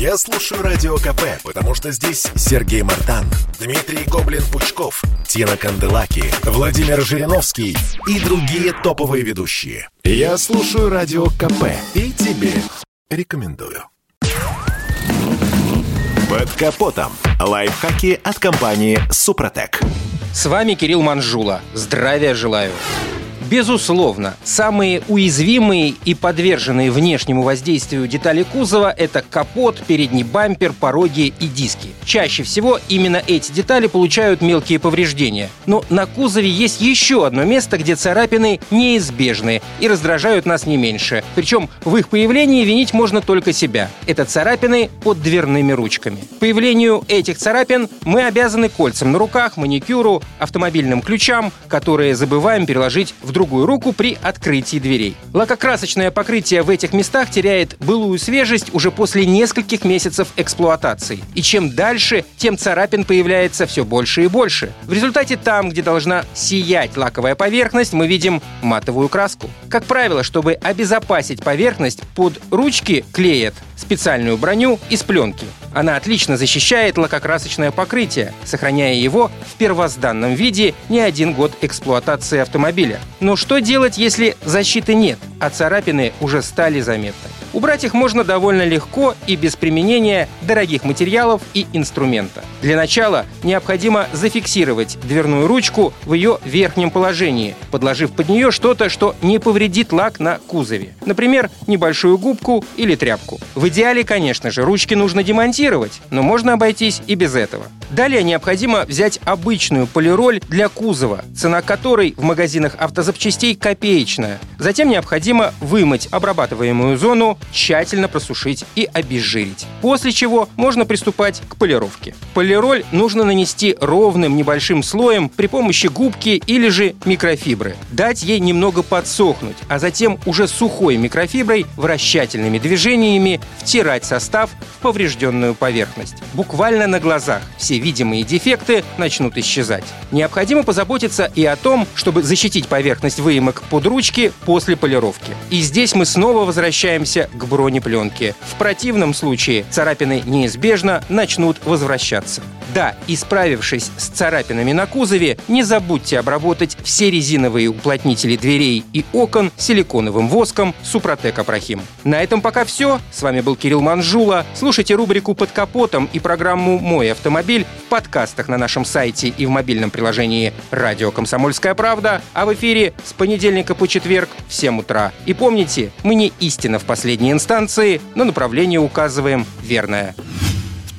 Я слушаю Радио КП, потому что здесь Сергей Мартан, Дмитрий Гоблин-Пучков, Тина Канделаки, Владимир Жириновский и другие топовые ведущие. Я слушаю Радио КП и тебе рекомендую. Под капотом. Лайфхаки от компании «Супротек». С вами Кирилл Манжула. Здравия желаю. Безусловно, самые уязвимые и подверженные внешнему воздействию детали кузова – это капот, передний бампер, пороги и диски. Чаще всего именно эти детали получают мелкие повреждения. Но на кузове есть еще одно место, где царапины неизбежны и раздражают нас не меньше. Причем в их появлении винить можно только себя. Это царапины под дверными ручками. Появлению этих царапин мы обязаны кольцам на руках, маникюру, автомобильным ключам, которые забываем переложить в другую руку при открытии дверей. Лакокрасочное покрытие в этих местах теряет былую свежесть уже после нескольких месяцев эксплуатации. И чем дальше, тем царапин появляется все больше и больше. В результате там, где должна сиять лаковая поверхность, мы видим матовую краску. Как правило, чтобы обезопасить поверхность, под ручки клеят специальную броню из пленки. Она отлично защищает лакокрасочное покрытие, сохраняя его в первозданном виде не один год эксплуатации автомобиля. Но что делать, если защиты нет, а царапины уже стали заметны? Убрать их можно довольно легко и без применения дорогих материалов и инструмента. Для начала необходимо зафиксировать дверную ручку в ее верхнем положении, подложив под нее что-то, что не повредит лак на кузове. Например, небольшую губку или тряпку. В идеале, конечно же, ручки нужно демонтировать, но можно обойтись и без этого. Далее необходимо взять обычную полироль для кузова, цена которой в магазинах автозапчастей копеечная. Затем необходимо вымыть обрабатываемую зону, тщательно просушить и обезжирить. После чего можно приступать к полировке. Полироль нужно нанести ровным небольшим слоем при помощи губки или же микрофибры. Дать ей немного подсохнуть, а затем уже сухой микрофиброй вращательными движениями втирать состав в поврежденную поверхность. Буквально на глазах все видимые дефекты начнут исчезать. Необходимо позаботиться и о том, чтобы защитить поверхность выемок под ручки после полировки. И здесь мы снова возвращаемся к бронепленке. В противном случае царапины неизбежно начнут возвращаться. Да, исправившись с царапинами на кузове, не забудьте обработать все резиновые уплотнители дверей и окон силиконовым воском Супротек Апрахим. На этом пока все. С вами был Кирилл Манжула. Слушайте рубрику «Под капотом» и программу «Мой автомобиль» в подкастах на нашем сайте и в мобильном приложении «Радио Комсомольская правда», а в эфире с понедельника по четверг в 7 утра. И помните, мы не истина в последней инстанции, но направление указываем верное.